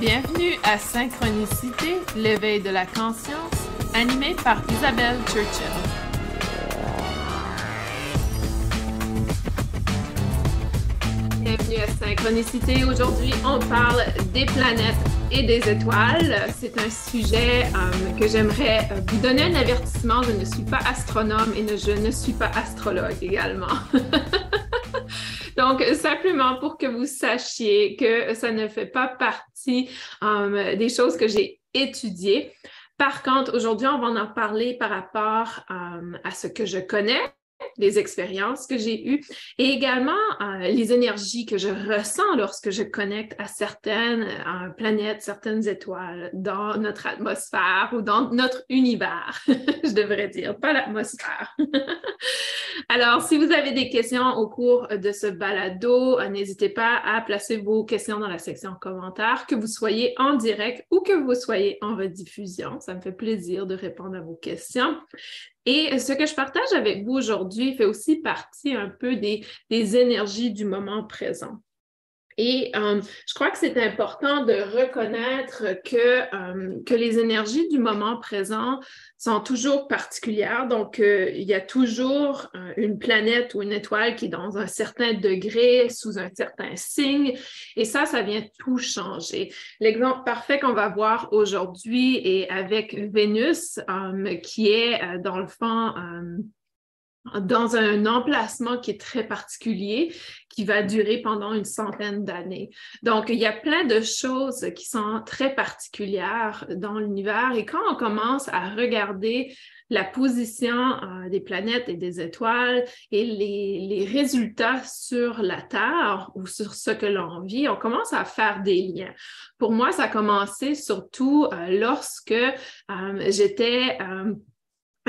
Bienvenue à Synchronicité, l'éveil de la conscience, animé par Isabelle Churchill. Bienvenue à Synchronicité. Aujourd'hui, on parle des planètes et des étoiles. C'est un sujet euh, que j'aimerais euh, vous donner un avertissement. Je ne suis pas astronome et je ne suis pas astrologue également. Donc, simplement pour que vous sachiez que ça ne fait pas partie euh, des choses que j'ai étudiées. Par contre, aujourd'hui, on va en parler par rapport à ce que je connais les expériences que j'ai eues et également euh, les énergies que je ressens lorsque je connecte à certaines euh, planètes, certaines étoiles dans notre atmosphère ou dans notre univers, je devrais dire, pas l'atmosphère. Alors, si vous avez des questions au cours de ce balado, euh, n'hésitez pas à placer vos questions dans la section commentaires, que vous soyez en direct ou que vous soyez en rediffusion. Ça me fait plaisir de répondre à vos questions. Et ce que je partage avec vous aujourd'hui fait aussi partie un peu des, énergies du moment présent. Et euh, je crois que c'est important de reconnaître que, euh, que les énergies du moment présent sont toujours particulières. Donc, euh, il y a toujours une planète ou une étoile qui est dans un certain degré, sous un certain signe. Et ça, ça vient tout changer. L'exemple parfait qu'on va voir aujourd'hui est avec Vénus, qui est dans le fond dans un emplacement qui est très particulier, qui va durer pendant une centaine d'années. Donc, il y a plein de choses qui sont très particulières dans l'univers et quand on commence à regarder la position euh, des planètes et des étoiles et les, résultats sur la Terre ou sur ce que l'on vit, on commence à faire des liens. Pour moi, ça a commencé surtout euh, lorsque euh, j'étais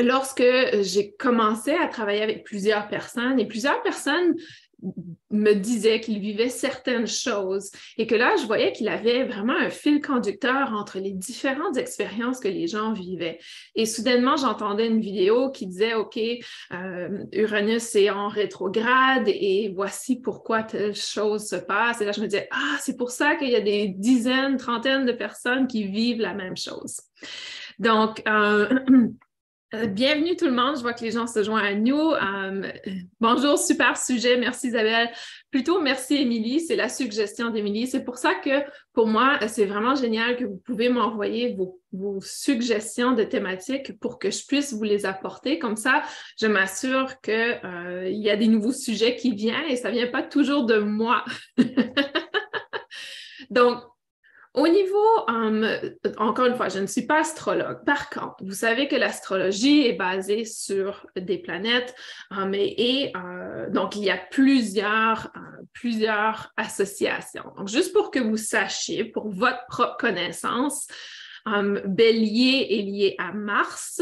lorsque j'ai commencé à travailler avec plusieurs personnes et plusieurs personnes me disaient qu'ils vivaient certaines choses et que là, je voyais qu'il avait vraiment un fil conducteur entre les différentes expériences que les gens vivaient. Et soudainement, j'entendais une vidéo qui disait, OK, euh, Uranus est en rétrograde et voici pourquoi telle chose se passe. Et là, je me disais, ah, c'est pour ça qu'il y a des dizaines, trentaines de personnes qui vivent la même chose. Donc, euh, Euh, bienvenue tout le monde. Je vois que les gens se joignent à nous. Euh, bonjour, super sujet. Merci Isabelle. Plutôt merci Émilie. C'est la suggestion d'Émilie. C'est pour ça que pour moi, c'est vraiment génial que vous pouvez m'envoyer vos, suggestions de thématiques pour que je puisse vous les apporter. Comme ça, je m'assure qu'il euh, y a des nouveaux sujets qui viennent et ça ne vient pas toujours de moi. Donc, au niveau, euh, encore une fois, je ne suis pas astrologue. Par contre, vous savez que l'astrologie est basée sur des planètes euh, et euh, donc il y a plusieurs, plusieurs associations. Donc, juste pour que vous sachiez, pour votre propre connaissance, Bélier est lié à Mars.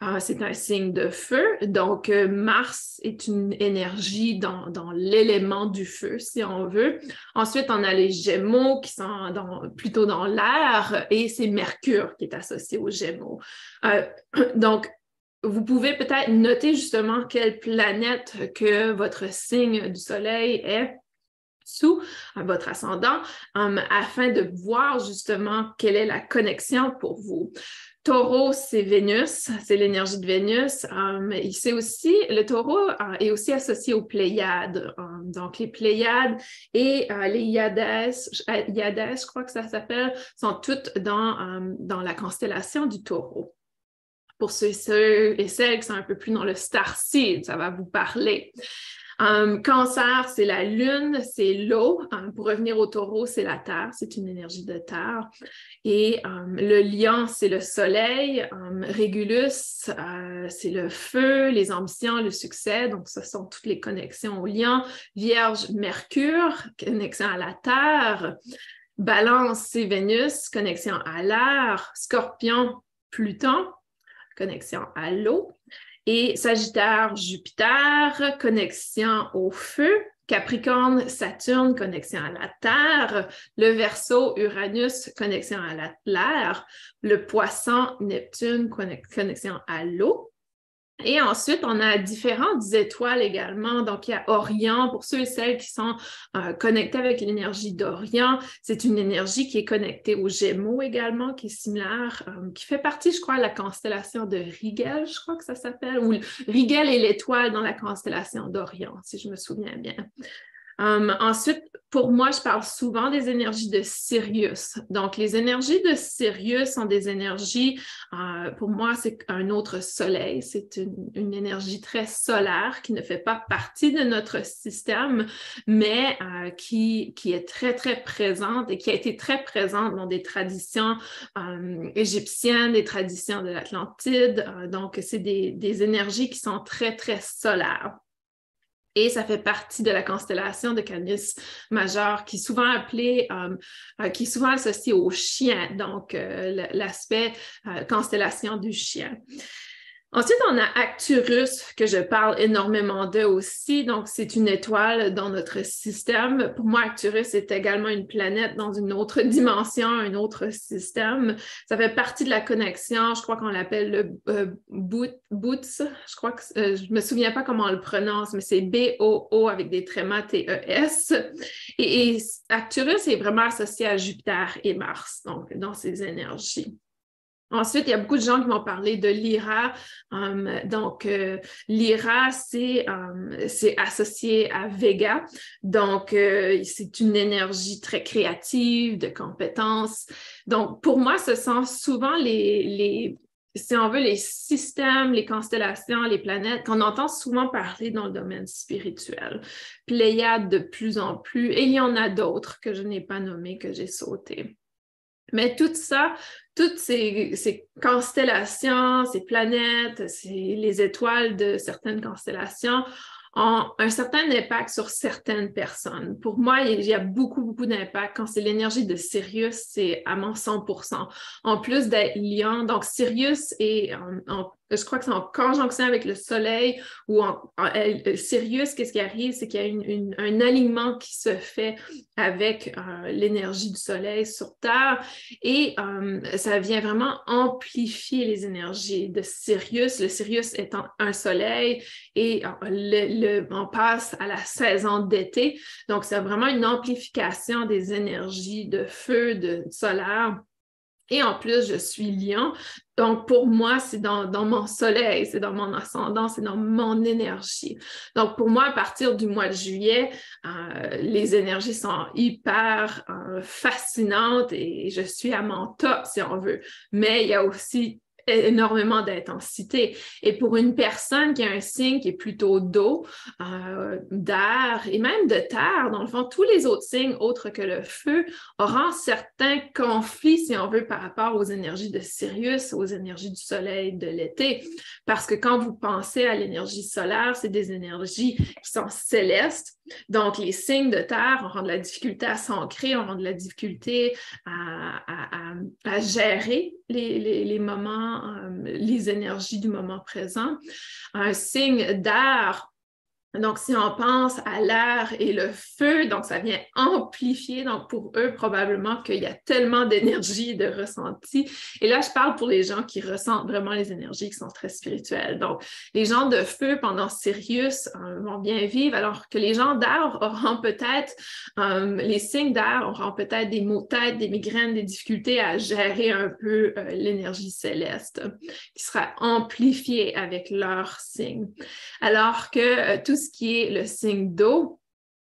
Ah, c'est un signe de feu. Donc, euh, Mars est une énergie dans, l'élément du feu, si on veut. Ensuite, on a les Gémeaux qui sont plutôt dans l'air et c'est Mercure qui est associé aux Gémeaux. Euh, donc, vous pouvez peut-être noter justement quelle planète que votre signe du Soleil est sous votre ascendant afin de voir justement quelle est la connexion pour vous. Taureau, c'est Vénus, c'est l'énergie de Vénus. c'est aussi, le taureau euh, est aussi associé aux Pléiades. donc, les Pléiades et euh, les Iades, Iades, je crois que ça s'appelle, sont toutes dans, dans la constellation du taureau. Pour ceux, ceux, et celles qui sont un peu plus dans le star seed, ça va vous parler. Um, cancer, c'est la lune, c'est l'eau. Um, pour revenir au taureau, c'est la terre, c'est une énergie de terre. Et um, le lion, c'est le soleil. Régulus, euh, c'est le feu, les ambitions, le succès. Donc, ce sont toutes les connexions au lion. Vierge, Mercure, connexion à la terre. Balance, c'est Vénus, connexion à l'air. Scorpion, Pluton, connexion à l'eau. Et Sagittaire, Jupiter, connexion au feu. Capricorne, Saturne, connexion à la Terre. Le Verseau, Uranus, connexion à l'air. Le Poisson, Neptune, connexion à l'eau. Et ensuite, on a différentes étoiles également. Donc, il y a Orient, pour ceux et celles qui sont euh, connectés avec l'énergie d'Orient. C'est une énergie qui est connectée aux Gémeaux également, qui est similaire, euh, qui fait partie, je crois, de la constellation de Rigel, je crois que ça s'appelle, ou Rigel est l'étoile dans la constellation d'Orient, si je me souviens bien. Um, ensuite, pour moi, je parle souvent des énergies de Sirius. Donc, les énergies de Sirius sont des énergies, euh, pour moi, c'est un autre soleil. C'est une, énergie très solaire qui ne fait pas partie de notre système, mais euh, qui, qui est très, très présente et qui a été très présente dans des traditions euh, égyptiennes, des traditions de l'Atlantide. donc, c'est des, des énergies qui sont très, très solaires. Et ça fait partie de la constellation de Canis majeur, qui est souvent appelée, euh, euh, qui est souvent associée au chien, donc euh, l'aspect constellation du chien. Ensuite, on a Acturus, que je parle énormément d'eux aussi. Donc, c'est une étoile dans notre système. Pour moi, Acturus est également une planète dans une autre dimension, un autre système. Ça fait partie de la connexion. Je crois qu'on l'appelle le euh, Boots. Je crois que euh, je me souviens pas comment on le prononce, mais c'est B-O-O avec des trémas T-E-S. Et, et Acturus est vraiment associé à Jupiter et Mars, donc dans ces énergies. Ensuite, il y a beaucoup de gens qui vont parler de l'IRA. Um, donc, euh, l'IRA, um, c'est associé à Vega. Donc, euh, c'est une énergie très créative, de compétences. Donc, pour moi, ce sont souvent les, les, si on veut, les systèmes, les constellations, les planètes qu'on entend souvent parler dans le domaine spirituel. Pléiade de plus en plus, et il y en a d'autres que je n'ai pas nommés, que j'ai sautés. Mais tout ça, toutes ces, constellations, ces planètes, les étoiles de certaines constellations ont un certain impact sur certaines personnes. Pour moi, il y a beaucoup, beaucoup d'impact. Quand c'est l'énergie de Sirius, c'est à mon 100% En plus d'être liant, donc Sirius est en je crois que c'est en conjonction avec le Soleil ou en, euh, Sirius, qu'est-ce qui arrive, c'est qu'il y a un alignement qui se fait avec euh, l'énergie du Soleil sur Terre et euh, ça vient vraiment amplifier les énergies de Sirius. Le Sirius étant un Soleil et on passe à la saison d'été. Donc, c'est vraiment une amplification des énergies de feu, de solaire. Et en plus, je suis lion. Donc, pour moi, c'est dans, mon soleil, c'est dans mon ascendant, c'est dans mon énergie. Donc, pour moi, à partir du mois de juillet, euh, les énergies sont hyper euh, fascinantes et je suis à mon top, si on veut. Mais il y a aussi énormément d'intensité. Et pour une personne qui a un signe qui est plutôt d'eau, euh, d'air et même de terre, dans le fond, tous les autres signes autres que le feu auront certains conflits, si on veut, par rapport aux énergies de Sirius, aux énergies du soleil de l'été. Parce que quand vous pensez à l'énergie solaire, c'est des énergies qui sont célestes. Donc, les signes de terre auront de la difficulté à s'ancrer, auront de la difficulté à, à, gérer les, moments euh, les énergies du moment présent. Un signe d'air donc, si on pense à l'air et le feu, donc ça vient amplifier, donc pour eux, probablement qu'il y a tellement d'énergie de ressenti. Et là, je parle pour les gens qui ressentent vraiment les énergies qui sont très spirituelles. Donc, les gens de feu pendant Sirius euh, vont bien vivre, alors que les gens d'air auront peut-être, euh, les signes d'air auront peut-être des maux de tête, des migraines, des difficultés à gérer un peu euh, l'énergie céleste qui sera amplifiée avec leurs signes. Alors que tout qui est le signe d'eau,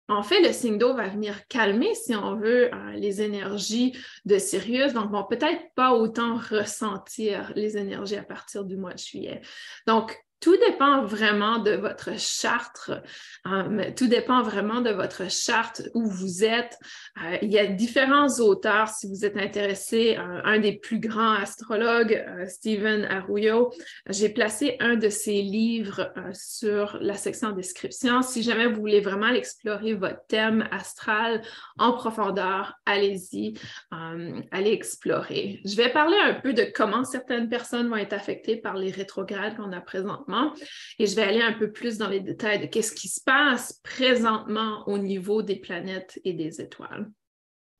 en fait, le signe d'eau va venir calmer, si on veut, euh, les énergies de Sirius, donc vont peut-être pas autant ressentir les énergies à partir du mois de juillet. Donc, tout dépend vraiment de votre charte. Euh, tout dépend vraiment de votre charte où vous êtes. Euh, il y a différents auteurs, si vous êtes intéressé. Euh, un des plus grands astrologues, Stephen Arroyo, j'ai placé un de ses livres sur la section description. Si jamais vous voulez vraiment explorer votre thème astral en profondeur, allez-y, allez explorer. Je vais parler un peu de comment certaines personnes vont être affectées par les rétrogrades qu'on a présentement et je vais aller un peu plus dans les détails de qu'est-ce qui se passe présentement au niveau des planètes et des étoiles.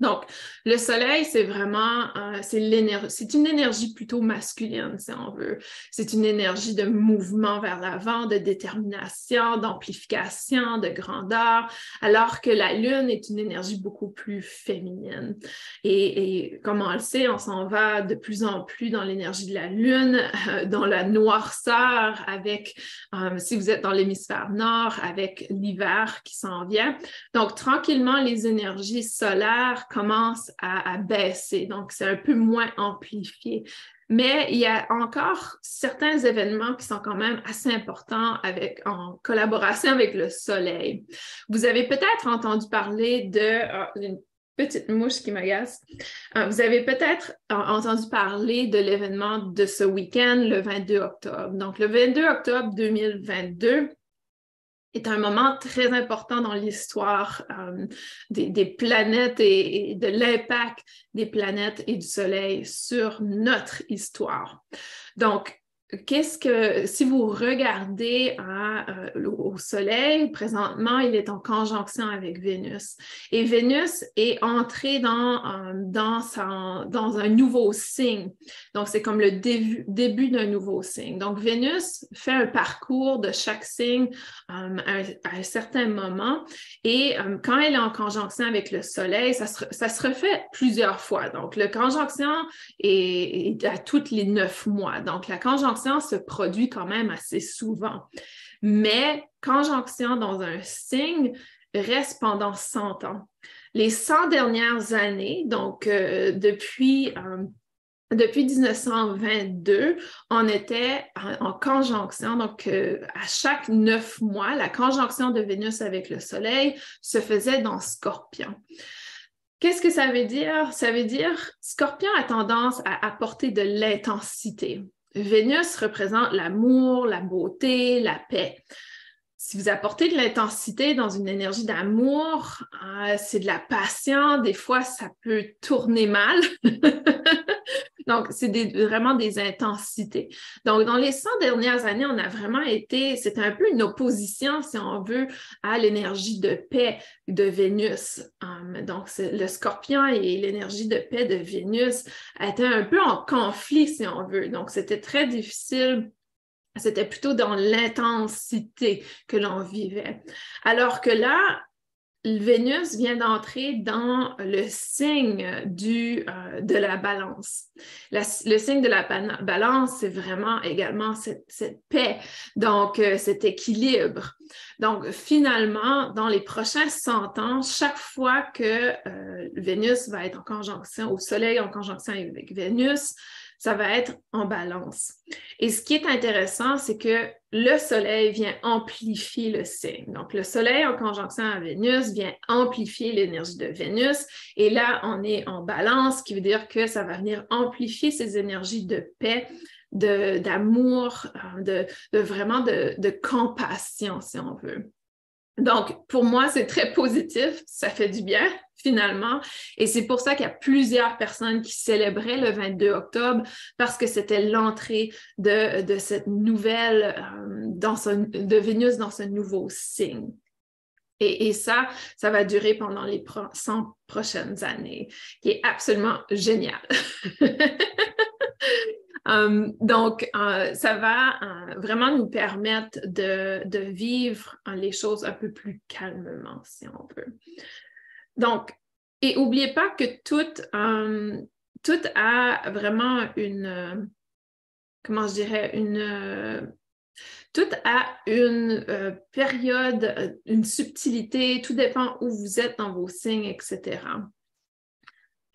Donc, le soleil, c'est vraiment, euh, c'est une énergie plutôt masculine, si on veut. C'est une énergie de mouvement vers l'avant, de détermination, d'amplification, de grandeur, alors que la lune est une énergie beaucoup plus féminine. Et, comme on le sait, on s'en va de plus en plus dans l'énergie de la lune, euh, dans la noirceur, avec, euh, si vous êtes dans l'hémisphère nord, avec l'hiver qui s'en vient. Donc, tranquillement, les énergies solaires commence à, baisser, donc c'est un peu moins amplifié. Mais il y a encore certains événements qui sont quand même assez importants avec, en collaboration avec le Soleil. Vous avez peut-être entendu parler de ah, une petite mouche qui m'agace. Euh, vous avez peut-être entendu parler de l'événement de ce week-end, le 22 octobre. Donc, le 22 octobre 2022, est un moment très important dans l'histoire euh, des, planètes et, de l'impact des planètes et du Soleil sur notre histoire. Donc, qu'est-ce que, si vous regardez euh, au Soleil, présentement, il est en conjonction avec Vénus. Et Vénus est entrée dans, euh, dans, un nouveau signe. Donc, c'est comme le début, début d'un nouveau signe. Donc, Vénus fait un parcours de chaque signe euh, à, un, certain moment. Et quand elle est en conjonction avec le Soleil, ça se, ça se refait plusieurs fois. Donc, le conjonction est, est à toutes les neuf mois. Donc, la conjonction se produit quand même assez souvent. Mais conjonction dans un signe reste pendant 100 ans. Les 100 dernières années, donc euh, depuis, euh, depuis 1922, on était en, conjonction, donc euh, à chaque neuf mois, la conjonction de Vénus avec le Soleil se faisait dans Scorpion. Qu'est-ce que ça veut dire? Ça veut dire Scorpion a tendance à apporter de l'intensité. Vénus représente l'amour, la beauté, la paix. Si vous apportez de l'intensité dans une énergie d'amour, euh, c'est de la passion, des fois ça peut tourner mal. Donc, c'est vraiment des intensités. Donc, dans les 100 dernières années, on a vraiment été, c'était un peu une opposition, si on veut, à l'énergie de paix de Vénus. Um, donc, le scorpion et l'énergie de paix de Vénus étaient un peu en conflit, si on veut. Donc, c'était très difficile c'était plutôt dans l'intensité que l'on vivait. Alors que là, Vénus vient d'entrer dans le signe euh, de la balance. le signe de la balance, c'est vraiment également cette, paix, donc euh, cet équilibre. Donc, finalement, dans les prochains 100 ans, chaque fois que euh, Vénus va être en conjonction, au Soleil en conjonction avec Vénus, ça va être en balance. Et ce qui est intéressant, c'est que le Soleil vient amplifier le signe. Donc, le Soleil en conjonction à Vénus vient amplifier l'énergie de Vénus. Et là, on est en balance, ce qui veut dire que ça va venir amplifier ces énergies de paix, d'amour, euh, de, de, vraiment de, de compassion, si on veut. Donc, pour moi, c'est très positif, ça fait du bien finalement. Et c'est pour ça qu'il y a plusieurs personnes qui célébraient le 22 octobre parce que c'était l'entrée de, cette nouvelle, euh, de Vénus dans ce nouveau signe. Et, ça, ça va durer pendant les 100 prochaines années, qui est absolument génial. Um, donc, euh, ça va euh, vraiment nous permettre de, vivre les choses un peu plus calmement, si on veut. Donc, et n'oubliez pas que tout, euh, tout a vraiment une, euh, comment je dirais, une, euh, tout a une période, une subtilité, tout dépend où vous êtes dans vos signes, etc.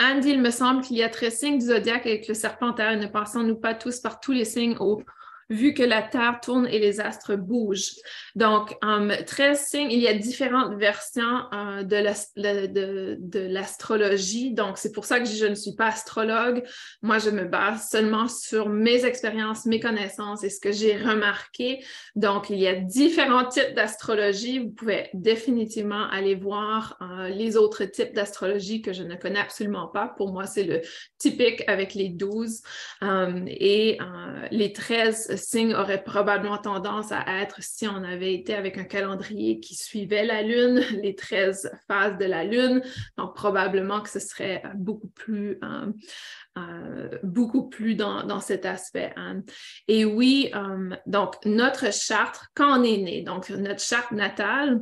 Andy, il me semble qu'il y a 13 signes du zodiaque avec le serpent. Ne passons-nous pas tous par tous les signes au vu que la Terre tourne et les astres bougent. Donc, um, 13 signes, il y a différentes versions euh, de l'astrologie. Donc, c'est pour ça que je ne suis pas astrologue. Moi, je me base seulement sur mes expériences, mes connaissances et ce que j'ai remarqué. Donc, il y a différents types d'astrologie. Vous pouvez définitivement aller voir euh, les autres types d'astrologie que je ne connais absolument pas. Pour moi, c'est le typique avec les 12 um, et euh, les 13 signe aurait probablement tendance à être si on avait été avec un calendrier qui suivait la Lune, les 13 phases de la Lune. Donc, probablement que ce serait beaucoup plus, euh, euh, beaucoup plus dans, cet aspect. Hein. Et oui, donc, notre charte, quand on est né, donc notre charte natale,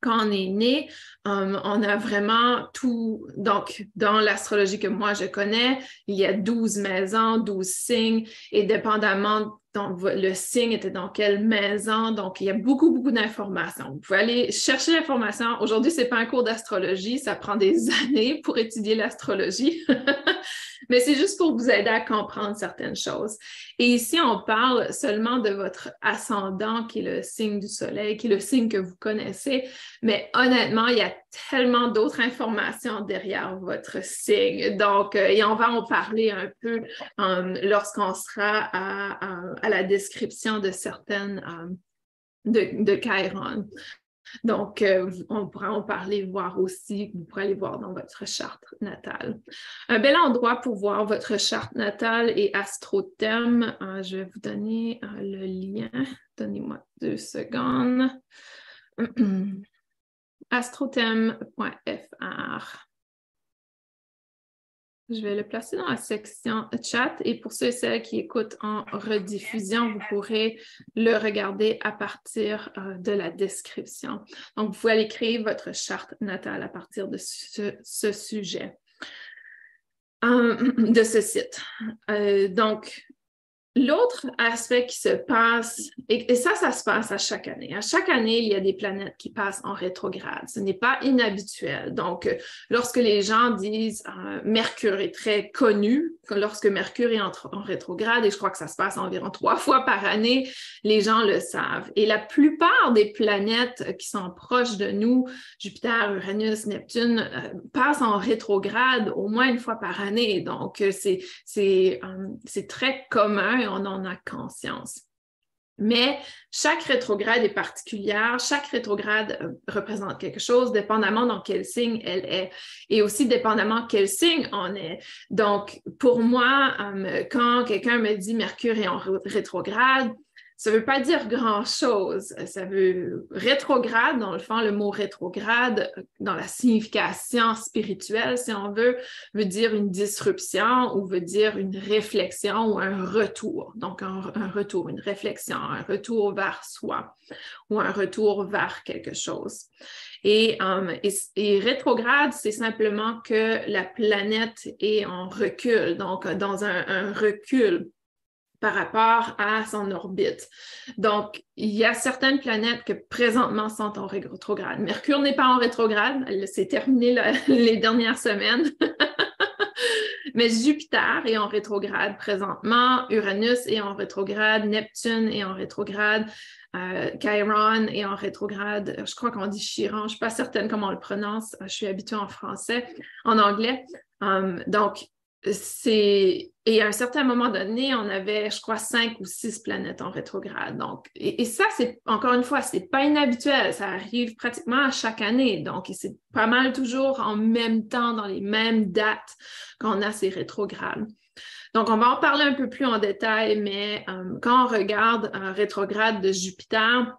quand on est né, um, on a vraiment tout. Donc, dans l'astrologie que moi je connais, il y a 12 maisons, 12 signes, et dépendamment le signe était dans quelle maison. Donc, il y a beaucoup, beaucoup d'informations. Vous pouvez aller chercher l'information. Aujourd'hui, ce n'est pas un cours d'astrologie, ça prend des années pour étudier l'astrologie. Mais c'est juste pour vous aider à comprendre certaines choses. Et ici, on parle seulement de votre ascendant, qui est le signe du soleil, qui est le signe que vous connaissez. Mais honnêtement, il y a tellement d'autres informations derrière votre signe. Donc, euh, et on va en parler un peu euh, lorsqu'on sera à, la description de certaines euh, de, de Chiron. Donc, on pourra en parler, voir aussi, vous pourrez aller voir dans votre charte natale. Un bel endroit pour voir votre charte natale et astrothème. je vais vous donner le lien. Donnez-moi deux secondes. astrothème.fr. Je vais le placer dans la section chat et pour ceux et celles qui écoutent en rediffusion, vous pourrez le regarder à partir euh, de la description. Donc, vous pouvez aller créer votre charte natale à partir de ce, sujet, euh, de ce site. Euh, donc, L'autre aspect qui se passe, et, ça, ça se passe à chaque année. À chaque année, il y a des planètes qui passent en rétrograde. Ce n'est pas inhabituel. Donc, euh, lorsque les gens disent euh, Mercure est très connu, lorsque Mercure est en, rétrograde, et je crois que ça se passe environ trois fois par année, les gens le savent. Et la plupart des planètes qui sont proches de nous, Jupiter, Uranus, Neptune, euh, passent en rétrograde au moins une fois par année. Donc, c'est très commun on en a conscience. Mais chaque rétrograde est particulière, chaque rétrograde euh, représente quelque chose, dépendamment dans quel signe elle est, et aussi dépendamment quel signe on est. Donc, pour moi, euh, quand quelqu'un me dit Mercure est en rétrograde, ça ne veut pas dire grand-chose. Ça veut rétrograde, dans le fond, le mot rétrograde, dans la signification spirituelle, si on veut, veut dire une disruption ou veut dire une réflexion ou un retour. Donc, un, retour, une réflexion, un retour vers soi ou un retour vers quelque chose. Et, um, rétrograde, c'est simplement que la planète est en recul, donc dans un recul par rapport à son orbite. Donc, il y a certaines planètes que présentement sont en rétrograde. Mercure n'est pas en rétrograde, elle s'est terminée les dernières semaines. Mais Jupiter est en rétrograde présentement, Uranus est en rétrograde, Neptune est en rétrograde, euh, Chiron est en rétrograde. Je crois qu'on dit Chiron, je ne suis pas certaine comment on le prononce, je suis habituée en français, en anglais. Um, donc, et à un certain moment donné, on avait, je crois, cinq ou six planètes en rétrograde. Donc, et, ça, c'est encore une fois, c'est pas inhabituel. Ça arrive pratiquement à chaque année. Donc, c'est pas mal toujours en même temps, dans les mêmes dates qu'on a ces rétrogrades. Donc, on va en parler un peu plus en détail, mais euh, quand on regarde un rétrograde de Jupiter,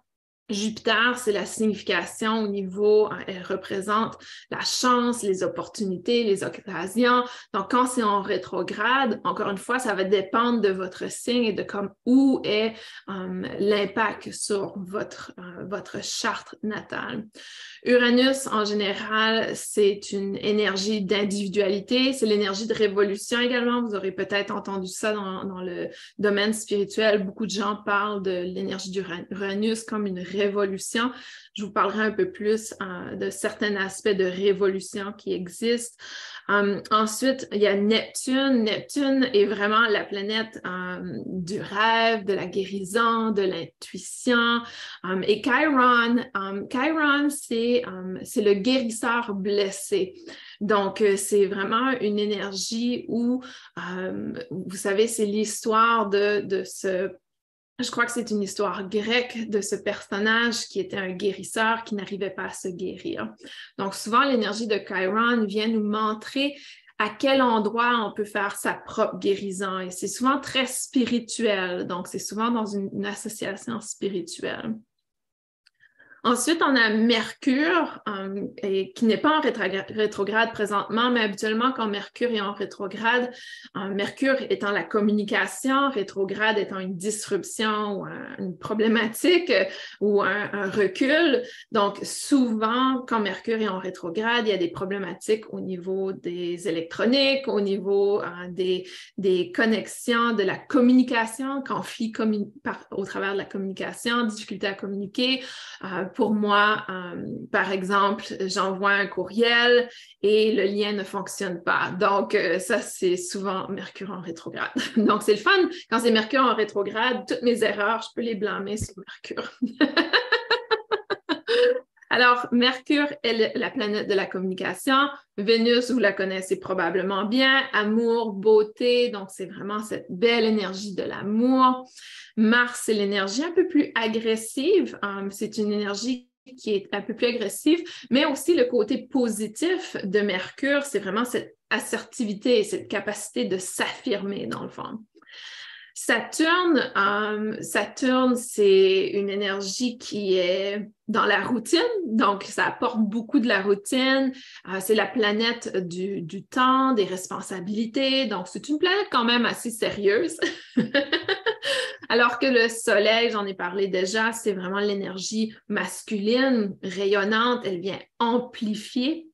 Jupiter, c'est la signification au niveau, euh, elle représente la chance, les opportunités, les occasions. Donc, quand c'est en rétrograde, encore une fois, ça va dépendre de votre signe et de comme où est euh, l'impact sur votre, euh, votre charte natale. Uranus, en général, c'est une énergie d'individualité, c'est l'énergie de révolution également. Vous aurez peut-être entendu ça dans, dans, le domaine spirituel. Beaucoup de gens parlent de l'énergie d'Uranus comme une révolution. Je vous parlerai un peu plus euh, de certains aspects de révolution qui existent. Um, ensuite, il y a Neptune. Neptune est vraiment la planète um, du rêve, de la guérison, de l'intuition. Um, et Chiron, Chiron, c'est le guérisseur blessé. Donc, euh, c'est vraiment une énergie où, vous savez, c'est l'histoire de, de ce je crois que c'est une histoire grecque de ce personnage qui était un guérisseur qui n'arrivait pas à se guérir. Donc, souvent, l'énergie de Chiron vient nous montrer à quel endroit on peut faire sa propre guérison. Et c'est souvent très spirituel, donc c'est souvent dans une association spirituelle. Ensuite, on a Mercure, euh, qui n'est pas en rétrograde présentement, mais habituellement, quand Mercure est en rétrograde, euh, Mercure étant la communication, rétrograde étant une disruption ou une problématique ou un, recul. Donc, souvent, quand Mercure est en rétrograde, il y a des problématiques au niveau des électroniques, au niveau euh, des, des connexions, de la communication, conflit au travers de la communication, difficulté à communiquer pour moi, euh, par exemple, j'envoie un courriel et le lien ne fonctionne pas. Donc, euh, ça, c'est souvent Mercure en rétrograde. Donc, c'est le fun. Quand c'est Mercure en rétrograde, toutes mes erreurs, je peux les blâmer sur Mercure. Alors, Mercure est la planète de la communication. Vénus, vous la connaissez probablement bien. Amour, beauté, donc c'est vraiment cette belle énergie de l'amour. Mars, c'est l'énergie un peu plus agressive. Um, c'est une énergie qui est un peu plus agressive, mais aussi le côté positif de Mercure, c'est vraiment cette assertivité et cette capacité de s'affirmer dans le fond. Saturne, euh, Saturne, c'est une énergie qui est dans la routine, donc ça apporte beaucoup de la routine. Euh, c'est la planète du, du, temps, des responsabilités, donc c'est une planète quand même assez sérieuse. Alors que le Soleil, j'en ai parlé déjà, c'est vraiment l'énergie masculine, rayonnante, elle vient amplifier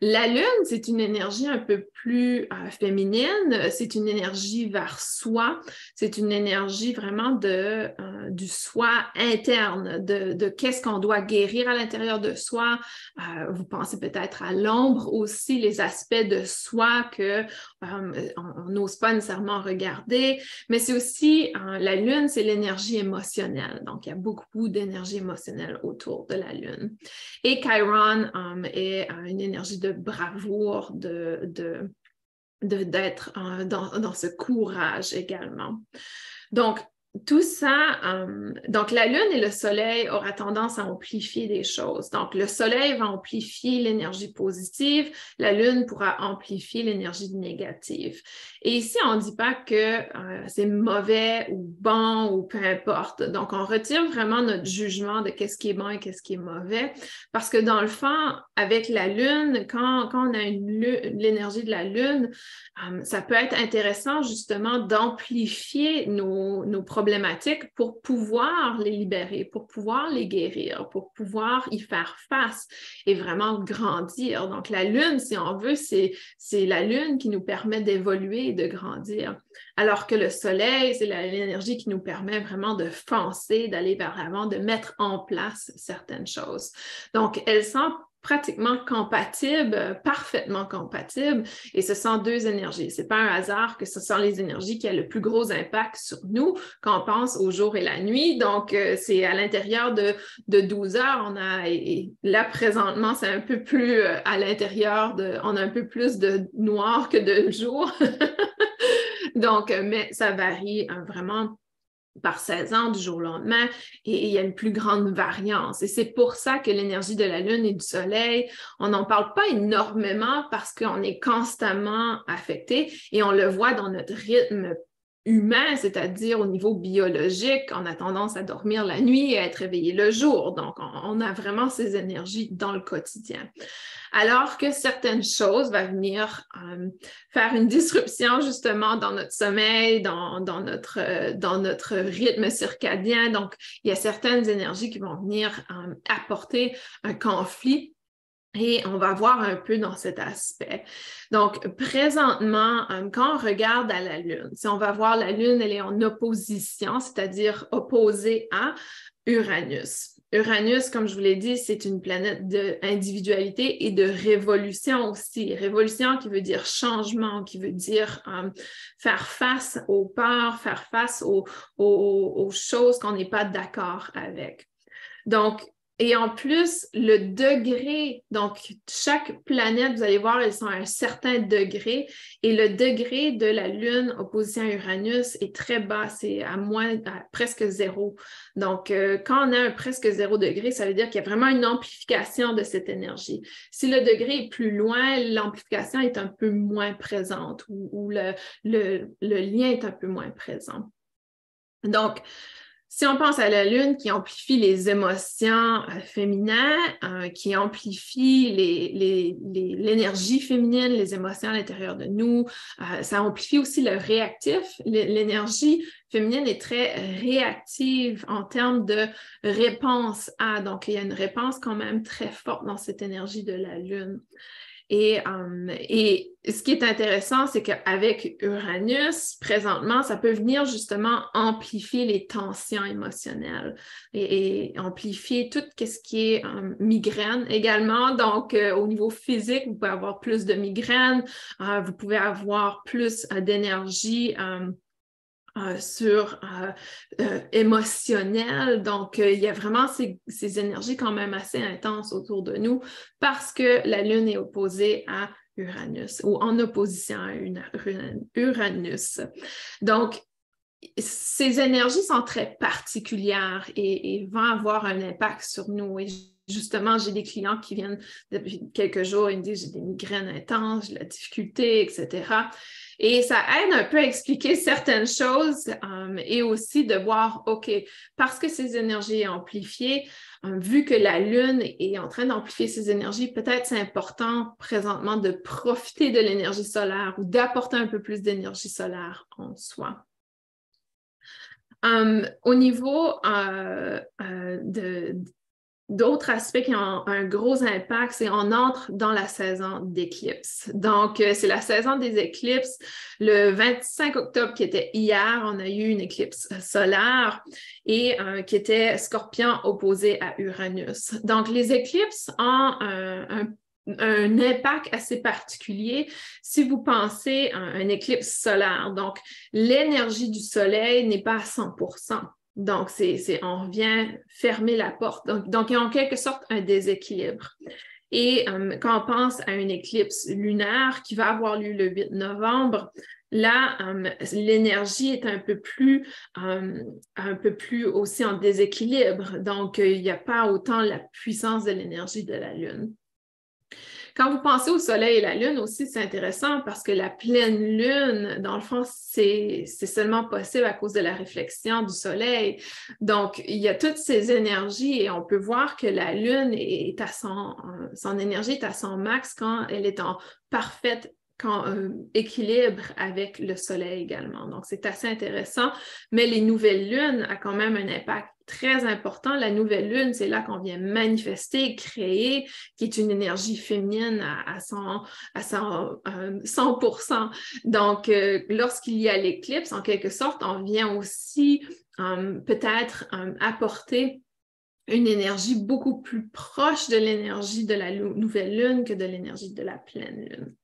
la lune, c'est une énergie un peu plus euh, féminine, c'est une énergie vers soi, c'est une énergie vraiment de, euh, du soi interne, de, qu'est-ce qu'on doit guérir à l'intérieur de soi. Euh, vous pensez peut-être à l'ombre aussi, les aspects de soi que on n'ose pas nécessairement regarder, mais c'est aussi la lune, c'est l'énergie émotionnelle. Donc, il y a beaucoup d'énergie émotionnelle autour de la lune. Et Chiron est une énergie de bravoure, de, d'être dans, dans, ce courage également. Donc, tout ça, euh, donc la Lune et le Soleil aura tendance à amplifier des choses. Donc, le Soleil va amplifier l'énergie positive, la Lune pourra amplifier l'énergie négative. Et ici, on ne dit pas que euh, c'est mauvais ou bon ou peu importe. Donc, on retire vraiment notre jugement de qu'est-ce qui est bon et qu'est-ce qui est mauvais. Parce que dans le fond, avec la Lune, quand, on a l'énergie de la Lune, euh, ça peut être intéressant justement d'amplifier nos, problématiques pour pouvoir les libérer, pour pouvoir les guérir, pour pouvoir y faire face et vraiment grandir. Donc, la lune, si on veut, c'est, la lune qui nous permet d'évoluer de grandir. Alors que le soleil, c'est l'énergie qui nous permet vraiment de foncer, d'aller vers l'avant, de mettre en place certaines choses. Donc, elles sont pratiquement compatibles, parfaitement compatibles, et ce sont deux énergies. C'est pas un hasard que ce sont les énergies qui ont le plus gros impact sur nous quand on pense au jour et la nuit. Donc, euh, c'est à l'intérieur de, de 12 heures, on a, et, là, présentement, c'est un peu plus euh, à l'intérieur de, on a un peu plus de noir que de jour. Donc, euh, mais ça varie vraiment par 16 ans du jour au lendemain et, il y a une plus grande variance. Et c'est pour ça que l'énergie de la Lune et du Soleil, on n'en parle pas énormément parce qu'on est constamment affecté et on le voit dans notre rythme humain, c'est-à-dire au niveau biologique, on a tendance à dormir la nuit et à être réveillé le jour. Donc, on, a vraiment ces énergies dans le quotidien. Alors que certaines choses vont venir euh, faire une disruption justement dans notre sommeil, dans, notre, euh, dans notre rythme circadien. Donc, il y a certaines énergies qui vont venir euh, apporter un conflit et on va voir un peu dans cet aspect. Donc, présentement, euh, quand on regarde à la Lune, si on va voir la Lune, elle est en opposition, c'est-à-dire opposée à Uranus. Uranus, comme je vous l'ai dit, c'est une planète d'individualité et de révolution aussi. Révolution qui veut dire changement, qui veut dire euh, faire face aux peurs, faire face aux choses qu'on n'est pas d'accord avec. Donc, et en plus, le degré, donc chaque planète, vous allez voir, elles sont à un certain degré et le degré de la Lune opposition à Uranus est très bas, c'est à moins, à presque zéro. Donc, euh, quand on a un presque zéro degré, ça veut dire qu'il y a vraiment une amplification de cette énergie. Si le degré est plus loin, l'amplification est un peu moins présente ou, le, le lien est un peu moins présent. Donc, si on pense à la Lune qui amplifie les émotions euh, féminines, euh, qui amplifie l'énergie féminine, les émotions à l'intérieur de nous, euh, ça amplifie aussi le réactif. L'énergie féminine est très réactive en termes de réponse à. Donc, il y a une réponse quand même très forte dans cette énergie de la Lune. Euh, et, ce qui est intéressant, c'est qu'avec Uranus, présentement, ça peut venir justement amplifier les tensions émotionnelles et, amplifier tout ce qui est euh, migraine également. Donc, euh, au niveau physique, vous pouvez avoir plus de migraines, vous pouvez avoir plus d'énergie euh, sur euh, euh, émotionnel. Donc, il y a vraiment ces, énergies quand même assez intenses autour de nous parce que la Lune est opposée à Uranus ou en opposition à Uranus. Donc, ces énergies sont très particulières et, et, vont avoir un impact sur nous. Et justement, j'ai des clients qui viennent depuis quelques jours, ils me disent j'ai des migraines intenses, j'ai la difficulté, etc. Et ça aide un peu à expliquer certaines choses euh, et aussi de voir, OK, parce que ces énergies amplifiées, euh, vu que la Lune est en train d'amplifier ces énergies, peut-être c'est important présentement de profiter de l'énergie solaire ou d'apporter un peu plus d'énergie solaire en soi. Euh, au niveau de, D'autres aspects qui ont un gros impact, c'est on entre dans la saison d'éclipse. Donc, euh, c'est la saison des éclipses. Le 25 octobre, qui était hier, on a eu une éclipse solaire et euh, qui était scorpion opposé à Uranus. Donc, les éclipses ont un, impact assez particulier si vous pensez à un éclipse solaire. Donc, l'énergie du soleil n'est pas à 100 donc, on revient fermer la porte. Donc, il y a en quelque sorte un déséquilibre. Et euh, quand on pense à une éclipse lunaire qui va avoir lieu le 8 novembre, là, euh, l'énergie est un peu plus, euh, un peu plus aussi en déséquilibre. Donc, il n'y a pas autant la puissance de l'énergie de la Lune. Quand vous pensez au Soleil et la Lune aussi, c'est intéressant parce que la pleine Lune, dans le fond, c'est seulement possible à cause de la réflexion du Soleil. Donc, il y a toutes ces énergies et on peut voir que la Lune est à son, son énergie est à son max quand elle est en parfaite quand, euh, équilibre avec le Soleil également. Donc, c'est assez intéressant. Mais les nouvelles lunes ont quand même un impact très important. La nouvelle lune, c'est là qu'on vient manifester, créer, qui est une énergie féminine à, à 100, à 100, 100%. Euh, Donc, euh, lorsqu'il y a l'éclipse, en quelque sorte, on vient aussi peut-être apporter une énergie beaucoup plus proche de l'énergie de la nouvelle lune que de l'énergie de la pleine lune.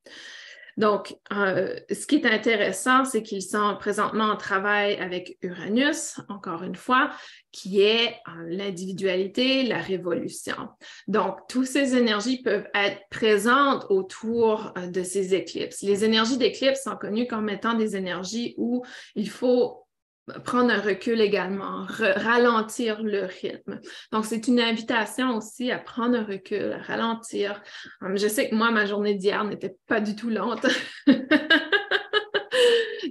Donc, euh, ce qui est intéressant, c'est qu'ils sont présentement en travail avec Uranus, encore une fois, qui est euh, l'individualité, la révolution. Donc, toutes ces énergies peuvent être présentes autour euh, de ces éclipses. Les énergies d'éclipse sont connues comme étant des énergies où il faut prendre un recul également, ralentir le rythme. Donc, c'est une invitation aussi à prendre un recul, à ralentir. Hum, je sais que moi, ma journée d'hier n'était pas du tout lente.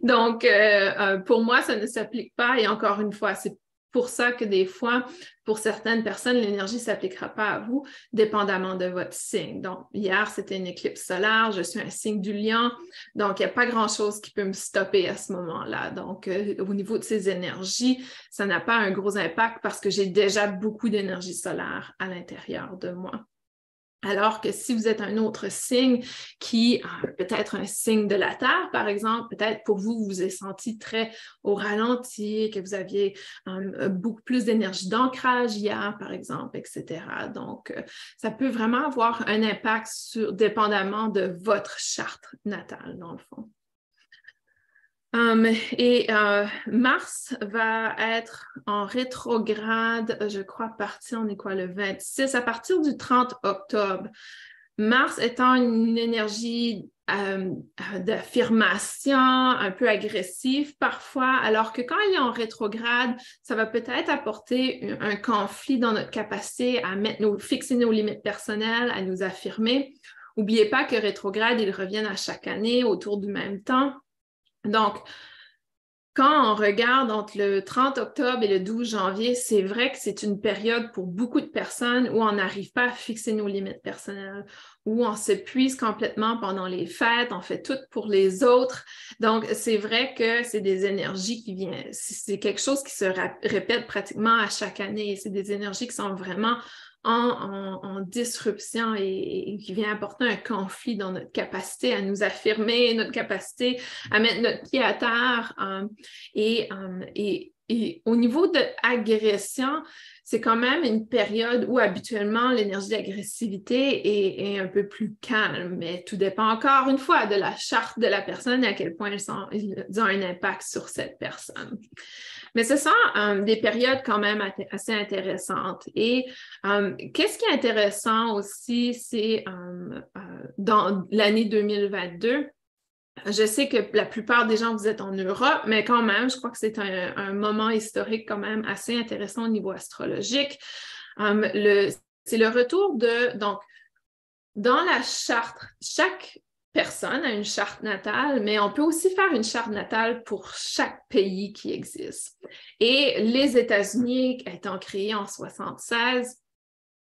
Donc, euh, euh, pour moi, ça ne s'applique pas. Et encore une fois, c'est pour ça que des fois, pour certaines personnes, l'énergie ne s'appliquera pas à vous, dépendamment de votre signe. Donc, hier, c'était une éclipse solaire, je suis un signe du lion, donc il n'y a pas grand-chose qui peut me stopper à ce moment-là. Donc, euh, au niveau de ces énergies, ça n'a pas un gros impact parce que j'ai déjà beaucoup d'énergie solaire à l'intérieur de moi. Alors que si vous êtes un autre signe qui, peut-être un signe de la Terre, par exemple, peut-être pour vous, vous vous êtes senti très au ralenti, que vous aviez euh, beaucoup plus d'énergie d'ancrage hier, par exemple, etc. Donc, euh, ça peut vraiment avoir un impact sur, dépendamment de votre charte natale, dans le fond. Um, et euh, Mars va être en rétrograde, je crois, partir, on est quoi, le 26, à partir du 30 octobre. Mars étant une énergie euh, d'affirmation un peu agressive parfois, alors que quand il est en rétrograde, ça va peut-être apporter un, conflit dans notre capacité à mettre nos, fixer nos limites personnelles, à nous affirmer. N'oubliez pas que rétrograde, ils reviennent à chaque année autour du même temps. Donc, quand on regarde entre le 30 octobre et le 12 janvier, c'est vrai que c'est une période pour beaucoup de personnes où on n'arrive pas à fixer nos limites personnelles, où on s'épuise complètement pendant les fêtes, on fait tout pour les autres. Donc, c'est vrai que c'est des énergies qui viennent, c'est quelque chose qui se répète pratiquement à chaque année. C'est des énergies qui sont vraiment en, disruption et, qui vient apporter un conflit dans notre capacité à nous affirmer, notre capacité à mettre notre pied à terre. Euh, euh, et, et, au niveau de l'agression, c'est quand même une période où habituellement l'énergie d'agressivité est, un peu plus calme, mais tout dépend encore une fois de la charte de la personne et à quel point ils ont un impact sur cette personne. Mais ce sont euh, des périodes quand même assez intéressantes. Et euh, qu'est-ce qui est intéressant aussi, c'est euh, dans l'année 2022, je sais que la plupart des gens, vous êtes en Europe, mais quand même, je crois que c'est un, moment historique quand même assez intéressant au niveau astrologique. c'est le retour de, donc, dans la charte, chaque personne a une charte natale, mais on peut aussi faire une charte natale pour chaque pays qui existe. Et les États-Unis étant créés en 76,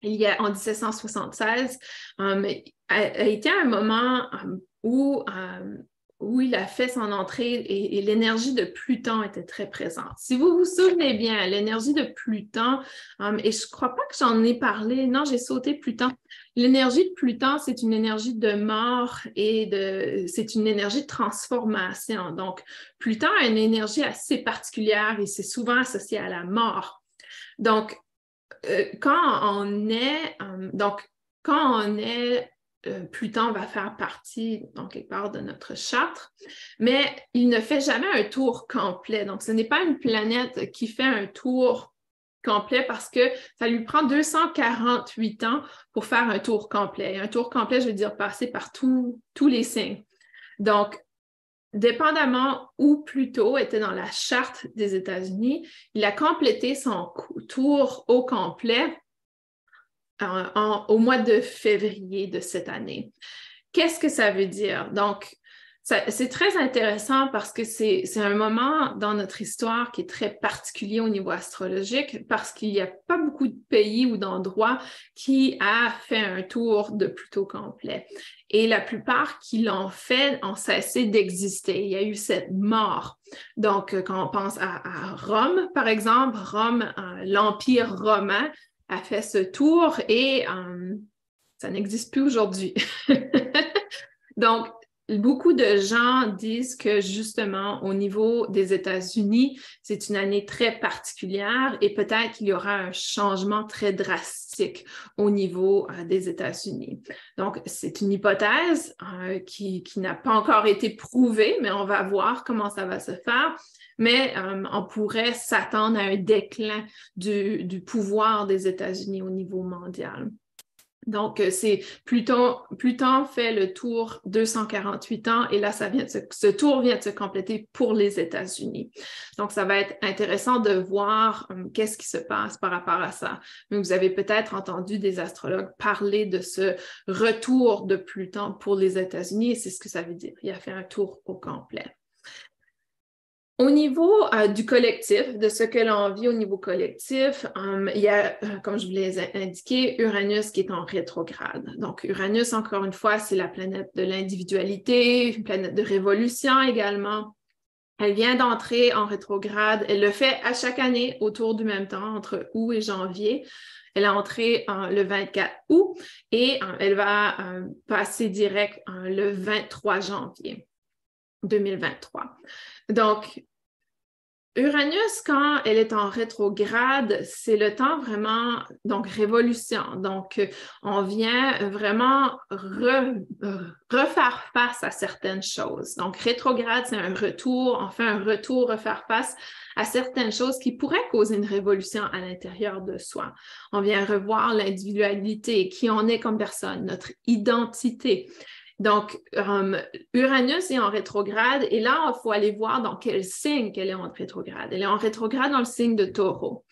il y a en 1776, um, a, été un moment um, où um, où il a fait son entrée et, l'énergie de Pluton était très présente. Si vous vous souvenez bien, l'énergie de Pluton, um, et je ne crois pas que j'en ai parlé, non, j'ai sauté Pluton. L'énergie de Pluton, c'est une énergie de mort et de, c'est une énergie de transformation. Donc, Pluton a une énergie assez particulière et c'est souvent associé à la mort. Donc, euh, quand on est, um, donc, quand on est euh, Pluton va faire partie, donc, quelque part de notre charte, mais il ne fait jamais un tour complet. Donc, ce n'est pas une planète qui fait un tour complet parce que ça lui prend 248 ans pour faire un tour complet. un tour complet, je veux dire passer par tous les signes. Donc, dépendamment où Pluto était dans la charte des États-Unis, il a complété son tour au complet au mois de février de cette année. Qu'est-ce que ça veut dire? Donc, c'est très intéressant parce que c'est un moment dans notre histoire qui est très particulier au niveau astrologique parce qu'il n'y a pas beaucoup de pays ou d'endroits qui a fait un tour de Pluto complet. Et la plupart qui l'ont fait ont cessé d'exister. Il y a eu cette mort. Donc, quand on pense à, Rome, par exemple, Rome, euh, l'Empire romain, a fait ce tour et euh, ça n'existe plus aujourd'hui. Donc, beaucoup de gens disent que justement, au niveau des États-Unis, c'est une année très particulière et peut-être qu'il y aura un changement très drastique au niveau euh, des États-Unis. Donc, c'est une hypothèse euh, qui, n'a pas encore été prouvée, mais on va voir comment ça va se faire mais euh, on pourrait s'attendre à un déclin du, pouvoir des États-Unis au niveau mondial. Donc, euh, c'est Pluton, Pluton fait le tour 248 ans et là, ça vient ce tour vient de se compléter pour les États-Unis. Donc, ça va être intéressant de voir euh, qu'est-ce qui se passe par rapport à ça. Mais vous avez peut-être entendu des astrologues parler de ce retour de Pluton pour les États-Unis et c'est ce que ça veut dire. Il a fait un tour au complet. Au niveau euh, du collectif, de ce que l'on vit au niveau collectif, euh, il y a, euh, comme je vous l'ai indiqué, Uranus qui est en rétrograde. Donc, Uranus, encore une fois, c'est la planète de l'individualité, une planète de révolution également. Elle vient d'entrer en rétrograde. Elle le fait à chaque année autour du même temps, entre août et janvier. Elle est entrée le 24 août et elle va passer direct le 23 janvier 2023. Donc, Uranus, quand elle est en rétrograde, c'est le temps vraiment, donc révolution. Donc, on vient vraiment refaire face à certaines choses. Donc, rétrograde, c'est un retour, on fait un retour, refaire face à certaines choses qui pourraient causer une révolution à l'intérieur de soi. On vient revoir l'individualité, qui on est comme personne, notre identité. Donc, um, Uranus est en rétrograde et là, il faut aller voir dans quel signe qu'elle est en rétrograde. Elle est en rétrograde dans le signe de taureau.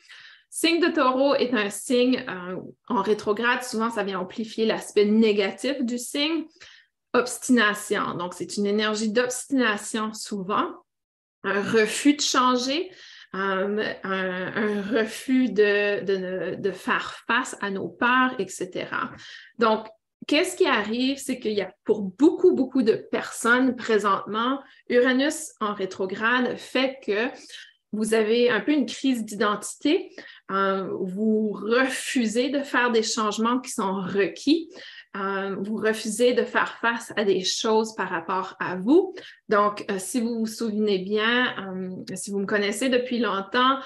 Signe de taureau est un signe euh, en rétrograde. Souvent, ça vient amplifier l'aspect négatif du signe. Obstination. Donc, c'est une énergie d'obstination souvent. Un refus de changer. Um, un, refus de, de, faire face à nos peurs, etc. Donc, qu'est-ce qui arrive, c'est qu'il y a pour beaucoup, beaucoup de personnes présentement, Uranus en rétrograde fait que vous avez un peu une crise d'identité, euh, vous refusez de faire des changements qui sont requis, euh, vous refusez de faire face à des choses par rapport à vous. Donc, euh, si vous vous souvenez bien, si vous me connaissez depuis longtemps,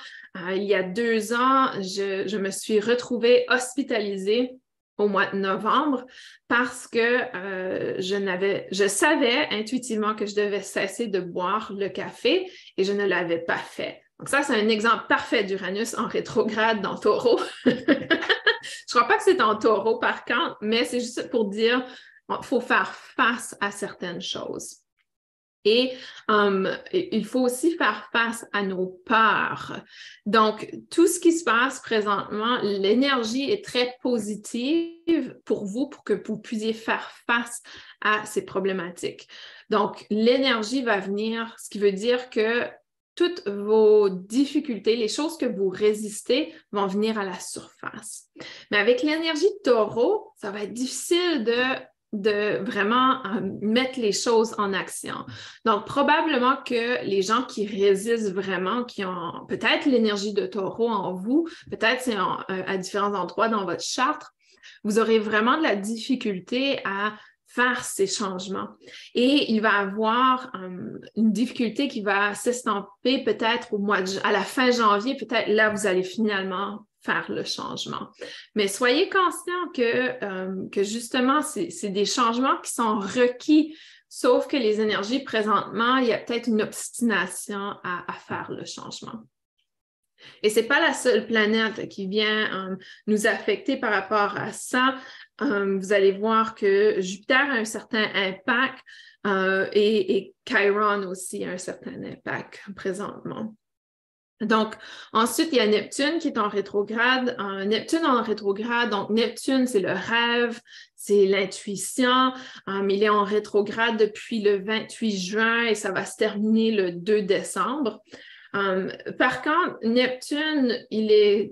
il y a deux ans, je, je me suis retrouvée hospitalisée au mois de novembre parce que euh, je n'avais, je savais intuitivement que je devais cesser de boire le café et je ne l'avais pas fait. Donc ça, c'est un exemple parfait d'Uranus en rétrograde dans Taureau. je crois pas que c'est en Taureau par contre, mais c'est juste pour dire qu'il faut faire face à certaines choses. Et il faut aussi faire face à nos peurs. Donc, tout ce qui se passe présentement, l'énergie est très positive pour vous, pour que vous puissiez faire face à ces problématiques. Donc, l'énergie va venir, ce qui veut dire que toutes vos difficultés, les choses que vous résistez vont venir à la surface. Mais avec l'énergie taureau, ça va être difficile de de vraiment euh, mettre les choses en action. Donc, probablement que les gens qui résistent vraiment, qui ont peut-être l'énergie de taureau en vous, peut-être c'est euh, à différents endroits dans votre charte, vous aurez vraiment de la difficulté à faire ces changements. Et il va avoir euh, une difficulté qui va s'estamper peut-être au mois de, à la fin janvier, peut-être là, vous allez finalement faire le changement. Mais soyez conscient que, euh, que justement, c'est des changements qui sont requis, sauf que les énergies présentement, il y a peut-être une obstination à, faire le changement. Et ce n'est pas la seule planète qui vient euh, nous affecter par rapport à ça. Euh, vous allez voir que Jupiter a un certain impact et, et Chiron aussi a un certain impact présentement. Donc, ensuite, il y a Neptune qui est en rétrograde. Neptune en rétrograde, donc Neptune, c'est le rêve, c'est l'intuition. Um, il est en rétrograde depuis le 28 juin et ça va se terminer le 2 décembre. Um, par contre, Neptune, il est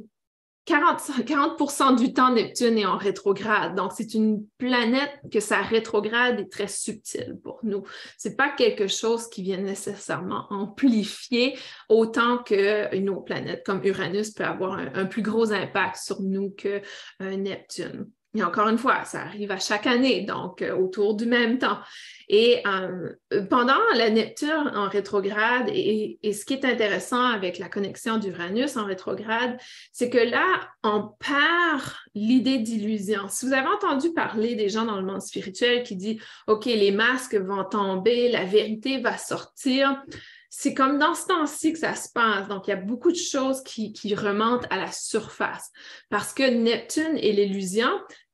40, 40 du temps, Neptune est en rétrograde. Donc, c'est une planète que sa rétrograde est très subtile pour nous. Ce n'est pas quelque chose qui vient nécessairement amplifier autant qu'une autre planète comme Uranus peut avoir un, plus gros impact sur nous que euh, Neptune. Et encore une fois, ça arrive à chaque année, donc euh, autour du même temps. Et euh, pendant la Neptune en rétrograde, et, ce qui est intéressant avec la connexion d'Uranus en rétrograde, c'est que là, on perd l'idée d'illusion. Si vous avez entendu parler des gens dans le monde spirituel qui disent, OK, les masques vont tomber, la vérité va sortir, c'est comme dans ce temps-ci que ça se passe. Donc, il y a beaucoup de choses qui, qui remontent à la surface parce que Neptune et l'illusion,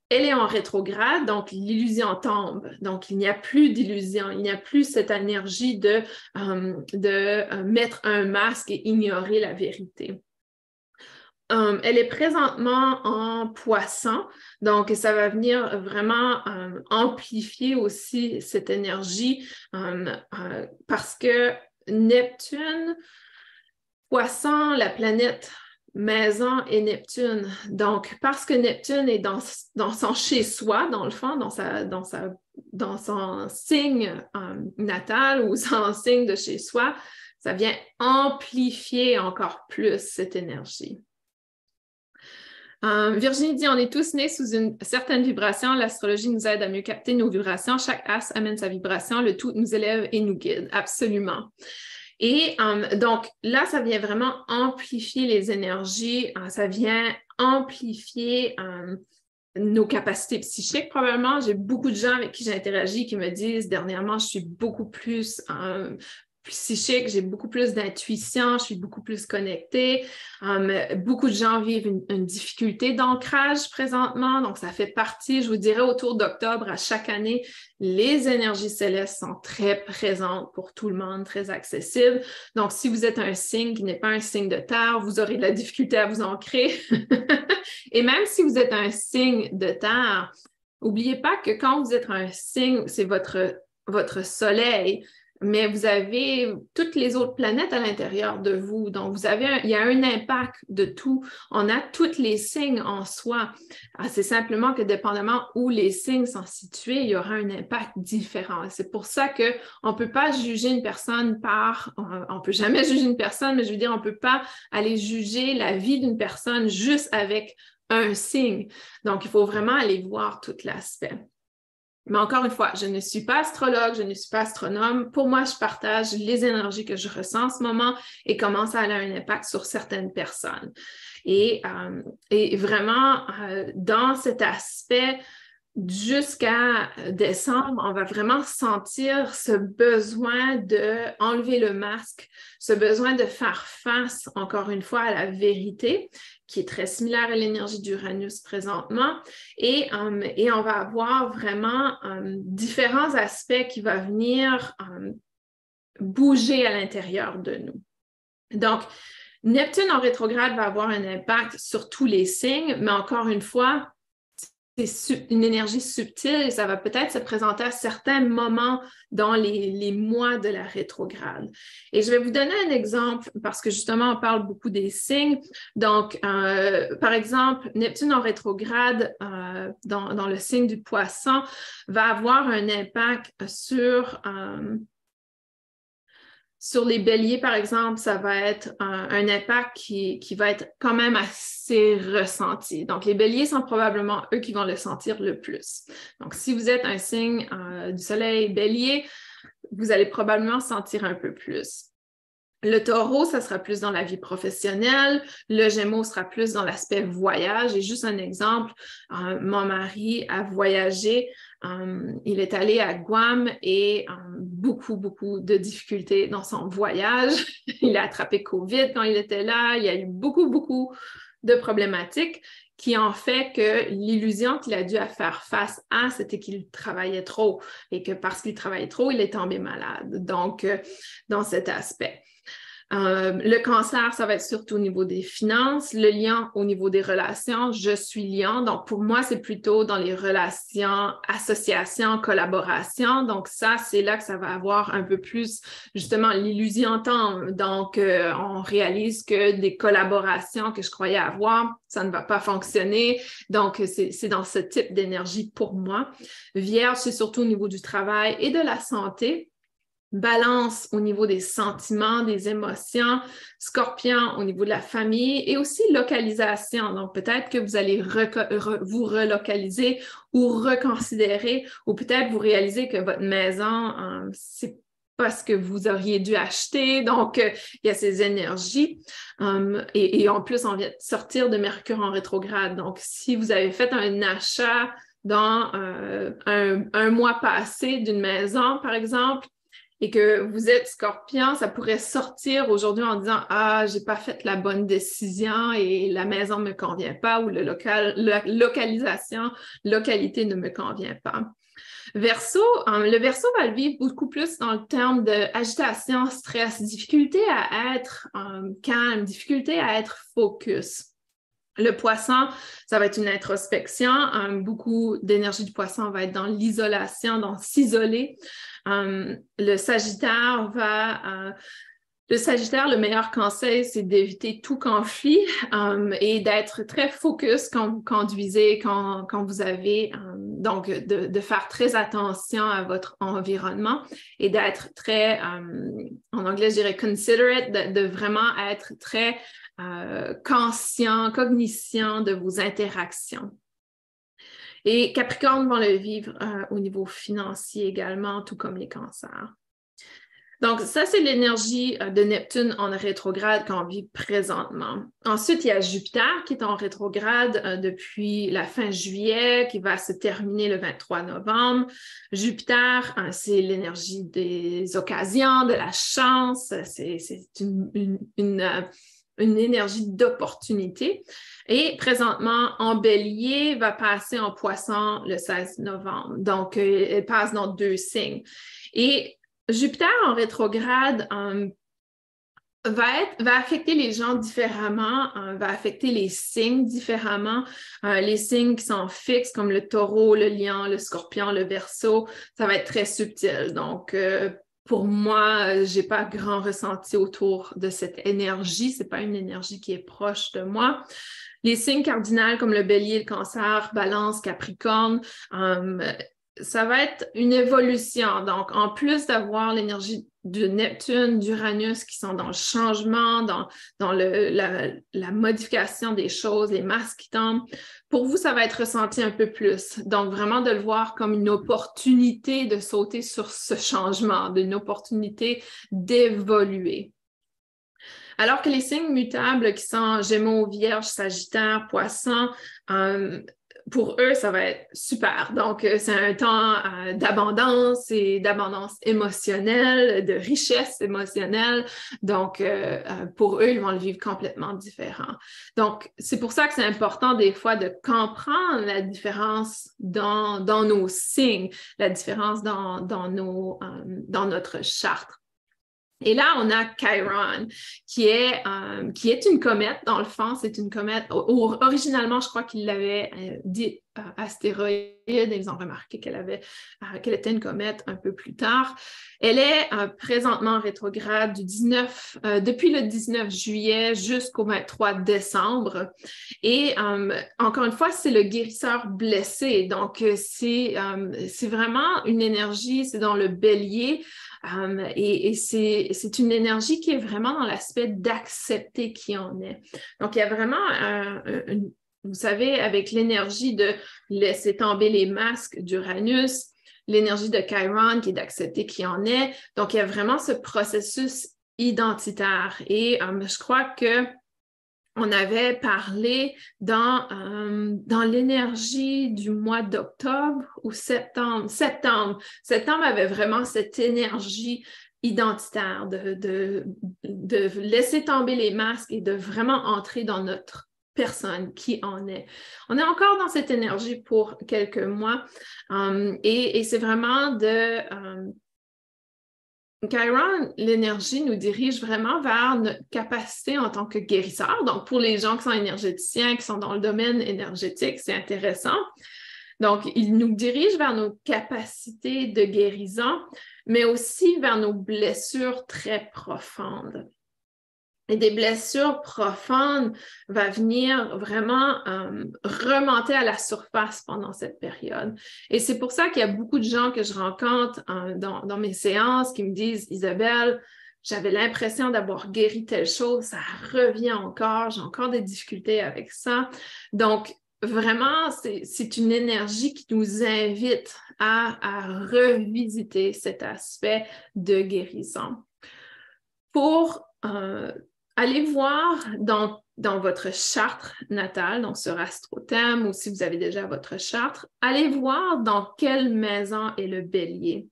elle est en rétrograde, donc l'illusion tombe. Donc, il n'y a plus d'illusion, il n'y a plus cette énergie de, euh, de euh, mettre un masque et ignorer la vérité. Euh, elle est présentement en poisson, donc ça va venir vraiment amplifier aussi cette énergie parce que Neptune, poisson, la planète maison et Neptune. Donc, parce que Neptune est dans, son chez-soi, dans le fond, dans, sa, dans, sa, dans son signe euh, natal ou son signe de chez-soi, ça vient amplifier encore plus cette énergie. Euh, Virginie dit, on est tous nés sous une certaine vibration. L'astrologie nous aide à mieux capter nos vibrations. Chaque as amène sa vibration. Le tout nous élève et nous guide. Absolument. Et donc là, ça vient vraiment amplifier les énergies, ça vient amplifier nos capacités psychiques, probablement. J'ai beaucoup de gens avec qui j'ai interagi qui me disent dernièrement, je suis beaucoup plus psychique, j'ai beaucoup plus d'intuition, je suis beaucoup plus connectée. Um, beaucoup de gens vivent une, difficulté d'ancrage présentement, donc ça fait partie, je vous dirais, autour d'octobre, à chaque année, les énergies célestes sont très présentes pour tout le monde, très accessibles. Donc, si vous êtes un signe qui n'est pas un signe de terre, vous aurez de la difficulté à vous ancrer. Et même si vous êtes un signe de terre, n'oubliez pas que quand vous êtes un signe, c'est votre, votre soleil mais vous avez toutes les autres planètes à l'intérieur de vous. Donc, vous avez il y a un impact de tout. On a tous les signes en soi. Ah, c'est simplement que dépendamment où les signes sont situés, il y aura un impact différent. C'est pour ça qu'on ne peut pas juger une personne par, on ne peut jamais juger une personne, mais je veux dire, on ne peut pas aller juger la vie d'une personne juste avec un signe. Donc, il faut vraiment aller voir tout l'aspect. Mais encore une fois, je ne suis pas astrologue, je ne suis pas astronome. Pour moi, je partage les énergies que je ressens en ce moment et comment ça a un impact sur certaines personnes. Et, euh, vraiment, euh, dans cet aspect, jusqu'à décembre, on va vraiment sentir ce besoin d'enlever le masque, ce besoin de faire face, encore une fois, à la vérité qui est très similaire à l'énergie d'Uranus présentement. Et, et, on va avoir vraiment um, différents aspects qui vont venir um, bouger à l'intérieur de nous. Donc, Neptune en rétrograde va avoir un impact sur tous les signes, mais encore une fois, c'est une énergie subtile et ça va peut-être se présenter à certains moments dans les, mois de la rétrograde. Et je vais vous donner un exemple parce que justement, on parle beaucoup des signes. Donc, euh, par exemple, Neptune en rétrograde euh, dans, le signe du poisson va avoir un impact sur... Euh, sur les béliers, par exemple, ça va être un, impact qui, va être quand même assez ressenti. Donc, les béliers sont probablement eux qui vont le sentir le plus. Donc, si vous êtes un signe euh, du soleil bélier, vous allez probablement sentir un peu plus. Le taureau, ça sera plus dans la vie professionnelle. Le gémeau sera plus dans l'aspect voyage. Et juste un exemple, euh, mon mari a voyagé euh, il est allé à Guam et euh, beaucoup, beaucoup de difficultés dans son voyage. il a attrapé COVID quand il était là. Il y a eu beaucoup, beaucoup de problématiques qui ont fait que l'illusion qu'il a dû faire face à, c'était qu'il travaillait trop et que parce qu'il travaillait trop, il est tombé malade. Donc, euh, dans cet aspect. Euh, le cancer, ça va être surtout au niveau des finances. Le lien au niveau des relations, je suis liant. Donc, pour moi, c'est plutôt dans les relations, associations, collaborations. Donc, ça, c'est là que ça va avoir un peu plus, justement, l'illusion temps. Donc, euh, on réalise que des collaborations que je croyais avoir, ça ne va pas fonctionner. Donc, c'est dans ce type d'énergie pour moi. Vierge, c'est surtout au niveau du travail et de la santé balance au niveau des sentiments, des émotions, scorpion au niveau de la famille et aussi localisation. Donc, peut-être que vous allez vous relocaliser ou reconsidérer ou peut-être vous réaliser que votre maison, euh, c'est pas ce que vous auriez dû acheter. Donc, euh, il y a ces énergies. Um, et, en plus, on vient de sortir de Mercure en rétrograde. Donc, si vous avez fait un achat dans euh, un mois passé d'une maison, par exemple, et que vous êtes scorpion, ça pourrait sortir aujourd'hui en disant Ah, j'ai pas fait la bonne décision et la maison me convient pas ou le local, la localisation, localité ne me convient pas. Verso, euh, le verso va le vivre beaucoup plus dans le terme d'agitation, stress, difficulté à être euh, calme, difficulté à être focus. Le poisson, ça va être une introspection. Euh, beaucoup d'énergie du poisson va être dans l'isolation, dans s'isoler. Euh, le Sagittaire va... Euh, le Sagittaire, le meilleur conseil, c'est d'éviter tout conflit et d'être très focus quand vous conduisez, quand, vous avez, donc de, faire très attention à votre environnement et d'être très, en anglais, je dirais considerate, de, de vraiment être très conscient, cognition de vos interactions. Et Capricorne vont le vivre euh, au niveau financier également, tout comme les cancers. Donc, ça, c'est l'énergie euh, de Neptune en rétrograde qu'on vit présentement. Ensuite, il y a Jupiter qui est en rétrograde euh, depuis la fin juillet, qui va se terminer le 23 novembre. Jupiter, euh, c'est l'énergie des occasions, de la chance, c'est une énergie d'opportunité. Et présentement, en bélier va passer en poisson le 16 novembre. Donc, elle passe dans deux signes. Et Jupiter en rétrograde euh, va, va affecter les gens différemment, euh, va affecter les signes différemment. Euh, les signes qui sont fixes, comme le taureau, le lion, le scorpion, le verso, ça va être très subtil. Donc, pour moi, je n'ai pas grand ressenti autour de cette énergie. Ce n'est pas une énergie qui est proche de moi. Les signes cardinaux comme le bélier, le cancer, balance, capricorne, ça va être une évolution. Donc, en plus d'avoir l'énergie de Neptune, d'Uranus qui sont dans le changement, dans, la, modification des choses, les masques qui tombent, pour vous, ça va être ressenti un peu plus. Donc, vraiment de le voir comme une opportunité de sauter sur ce changement, d'une opportunité d'évoluer. Alors que les signes mutables qui sont Gémeaux, Vierge, Sagittaire, Poisson, euh, pour eux, ça va être super. Donc, euh, c'est un temps euh, d'abondance et d'abondance émotionnelle, de richesse émotionnelle. Donc, euh, pour eux, ils vont le vivre complètement différent. Donc, c'est pour ça que c'est important des fois de comprendre la différence dans, nos signes, la différence dans, dans notre charte. Et là, on a Chiron, qui est, euh, qui est une comète, dans le fond, c'est une comète. originalement, je crois qu'il l'avait euh, dit euh, astéroïde, ils ont remarqué qu'elle avait, était une comète un peu plus tard. Elle est présentement en rétrograde du 19, depuis le 19 juillet jusqu'au 23 décembre. Et encore une fois, c'est le guérisseur blessé. Donc, c'est, c'est vraiment une énergie, c'est dans le bélier. Um, et, c'est une énergie qui est vraiment dans l'aspect d'accepter qui on est. Donc, il y a vraiment, vous savez, avec l'énergie de laisser tomber les masques d'Uranus, l'énergie de Chiron qui est d'accepter qui on est. Donc, il y a vraiment ce processus identitaire. Et um, je crois que on avait parlé dans, euh, dans l'énergie du mois d'octobre ou septembre. Septembre. Septembre avait vraiment cette énergie identitaire de, laisser tomber les masques et de vraiment entrer dans notre personne qui en est. On est encore dans cette énergie pour quelques mois euh, et, et c'est vraiment de euh, Chiron, l'énergie nous dirige vraiment vers notre capacité en tant que guérisseur. Donc, pour les gens qui sont énergéticiens, qui sont dans le domaine énergétique, c'est intéressant. Donc, il nous dirige vers nos capacités de guérison, mais aussi vers nos blessures très profondes et des blessures profondes va venir vraiment euh, remonter à la surface pendant cette période. Et c'est pour ça qu'il y a beaucoup de gens que je rencontre euh, dans, mes séances qui me disent, Isabelle, j'avais l'impression d'avoir guéri telle chose, ça revient encore, j'ai encore des difficultés avec ça. Donc, vraiment, c'est une énergie qui nous invite à, à revisiter cet aspect de guérison. Pour euh, allez voir dans, votre charte natale, donc sur AstroThème ou si vous avez déjà votre charte, allez voir dans quelle maison est le bélier.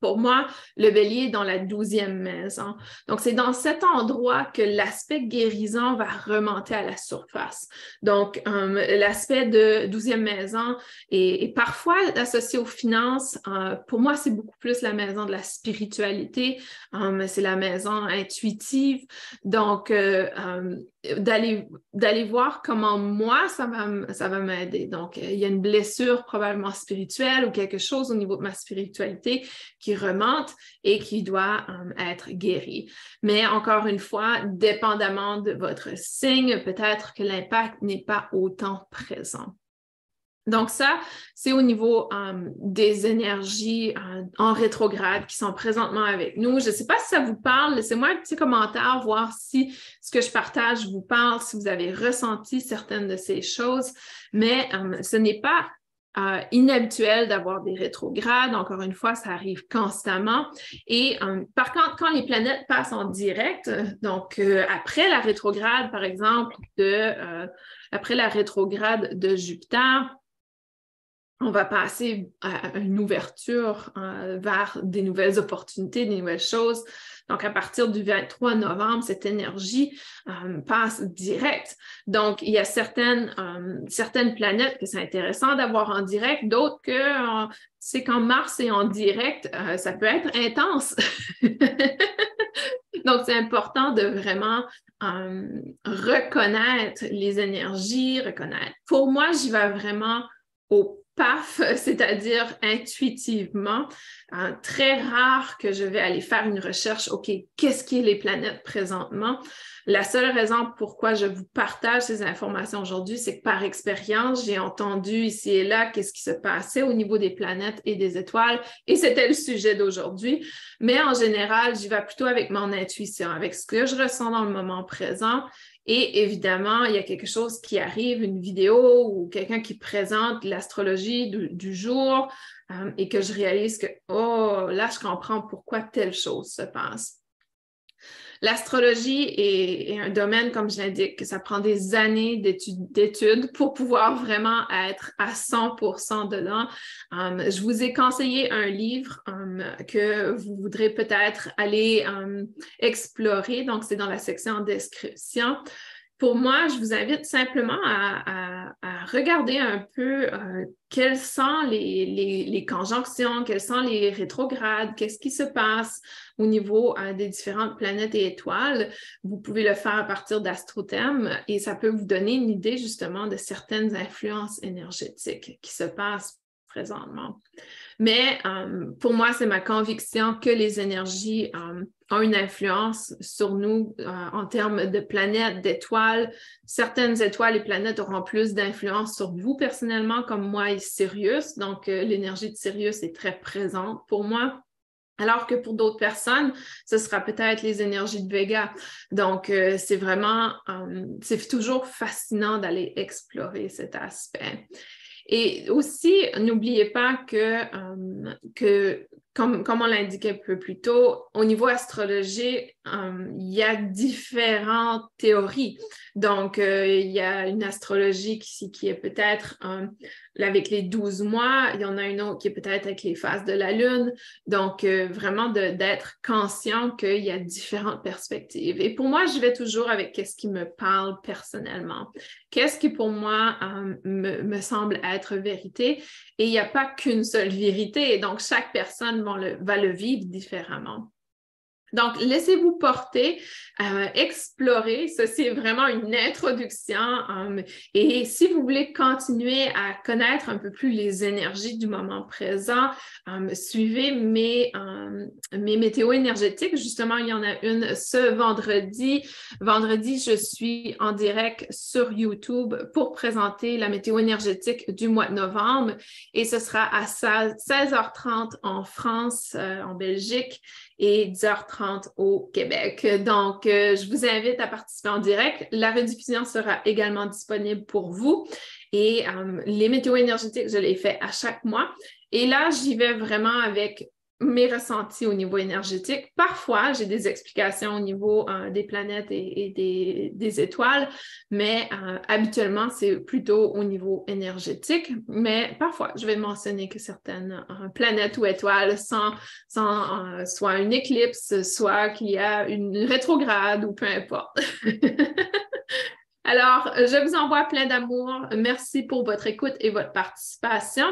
Pour moi, le bélier est dans la douzième maison. Donc, c'est dans cet endroit que l'aspect guérison va remonter à la surface. Donc, euh, l'aspect de douzième maison est, parfois associé aux finances. Euh, pour moi, c'est beaucoup plus la maison de la spiritualité. Euh, c'est la maison intuitive. Donc, d'aller d'aller voir comment moi ça va ça va m'aider. Donc il y a une blessure probablement spirituelle ou quelque chose au niveau de ma spiritualité qui remonte et qui doit euh, être guéri. Mais encore une fois, dépendamment de votre signe, peut-être que l'impact n'est pas autant présent. Donc ça, c'est au niveau euh, des énergies euh, en rétrograde qui sont présentement avec nous. Je ne sais pas si ça vous parle. Laissez-moi un petit commentaire, voir si ce que je partage vous parle, si vous avez ressenti certaines de ces choses. Mais ce n'est pas euh, inhabituel d'avoir des rétrogrades. Encore une fois, ça arrive constamment. Et euh, par contre, quand les planètes passent en direct, donc euh, après la rétrograde, par exemple, de, après la rétrograde de Jupiter, on va passer à une ouverture vers des nouvelles opportunités, des nouvelles choses. Donc, à partir du 23 novembre, cette énergie euh, passe direct. Donc, il y a certaines, euh, certaines planètes que c'est intéressant d'avoir en direct, d'autres que euh, c'est quand Mars est en direct, ça peut être intense. Donc, c'est important de vraiment reconnaître les énergies, reconnaître. Pour moi, j'y vais vraiment au paf, c'est-à-dire intuitivement. Euh, très rare que je vais aller faire une recherche, OK, qu'est-ce qui est les planètes présentement? La seule raison pourquoi je vous partage ces informations aujourd'hui, c'est que par expérience, j'ai entendu ici et là qu'est-ce qui se passait au niveau des planètes et des étoiles, et c'était le sujet d'aujourd'hui. Mais en général, j'y vais plutôt avec mon intuition, avec ce que je ressens dans le moment présent et évidemment, il y a quelque chose qui arrive, une vidéo ou quelqu'un qui présente l'astrologie du, jour euh, et que je réalise que, oh, là, je comprends pourquoi telle chose se passe. L'astrologie est, un domaine, comme je l'indique, que ça prend des années d'études pour pouvoir vraiment être à 100% dedans. Um, je vous ai conseillé un livre um, que vous voudrez peut-être aller um, explorer. Donc, c'est dans la section description pour moi, je vous invite simplement à, regarder un peu euh, quelles sont les, conjonctions, quelles sont les rétrogrades, qu'est-ce qui se passe au niveau euh, des différentes planètes et étoiles. Vous pouvez le faire à partir d'astrothème et ça peut vous donner une idée justement de certaines influences énergétiques qui se passent présentement. Mais euh, pour moi, c'est ma conviction que les énergies euh, ont une influence sur nous euh, en termes de planètes, d'étoiles. Certaines étoiles et planètes auront plus d'influence sur vous personnellement, comme moi et Sirius. Donc, l'énergie de Sirius est très présente pour moi. Alors que pour d'autres personnes, ce sera peut-être les énergies de Vega. Donc, c'est vraiment, c'est toujours fascinant d'aller explorer cet aspect. Et aussi, n'oubliez pas que, euh, comme, comme on l'indiquait un peu plus tôt, au niveau astrologie, euh, il y a différentes théories. Donc, euh, il y a une astrologie qui, est peut-être avec les 12 mois, il y en a une autre qui est peut-être avec les phases de la Lune. Donc, vraiment d'être conscient qu'il y a différentes perspectives. Et pour moi, je vais toujours avec ce qui me parle personnellement. Qu'est-ce qui pour moi me, me semble être vérité? Et il n'y a pas qu'une seule vérité. Donc, chaque personne va le vivre différemment. Donc, laissez-vous porter, euh, explorer. Ceci est vraiment une introduction. Euh, et si vous voulez continuer à connaître un peu plus les énergies du moment présent, euh, suivez mes, mes météos énergétiques. Justement, il y en a une ce vendredi. Vendredi, je suis en direct sur YouTube pour présenter la météo énergétique du mois de novembre. Et ce sera à 16h30 en France, en Belgique et 10h30 au Québec. Donc, euh, je vous invite à participer en direct. La rediffusion sera également disponible pour vous. Et euh, les météos énergétiques, je les fais à chaque mois. Et là, j'y vais vraiment avec mes ressentis au niveau énergétique. Parfois, j'ai des explications au niveau euh, des planètes et, des, étoiles, mais euh, habituellement, c'est plutôt au niveau énergétique. Mais parfois, je vais mentionner que certaines euh, planètes ou étoiles sont, soit une éclipse, soit qu'il y a une rétrograde ou peu importe. Alors, je vous envoie plein d'amour. Merci pour votre écoute et votre participation.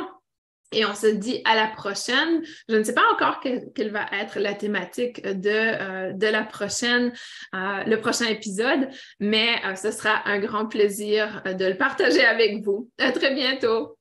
Et on se dit à la prochaine. Je ne sais pas encore quelle va être la thématique de, euh, la prochaine, euh, le prochain épisode, mais euh, ce sera un grand plaisir de le partager avec vous. À très bientôt.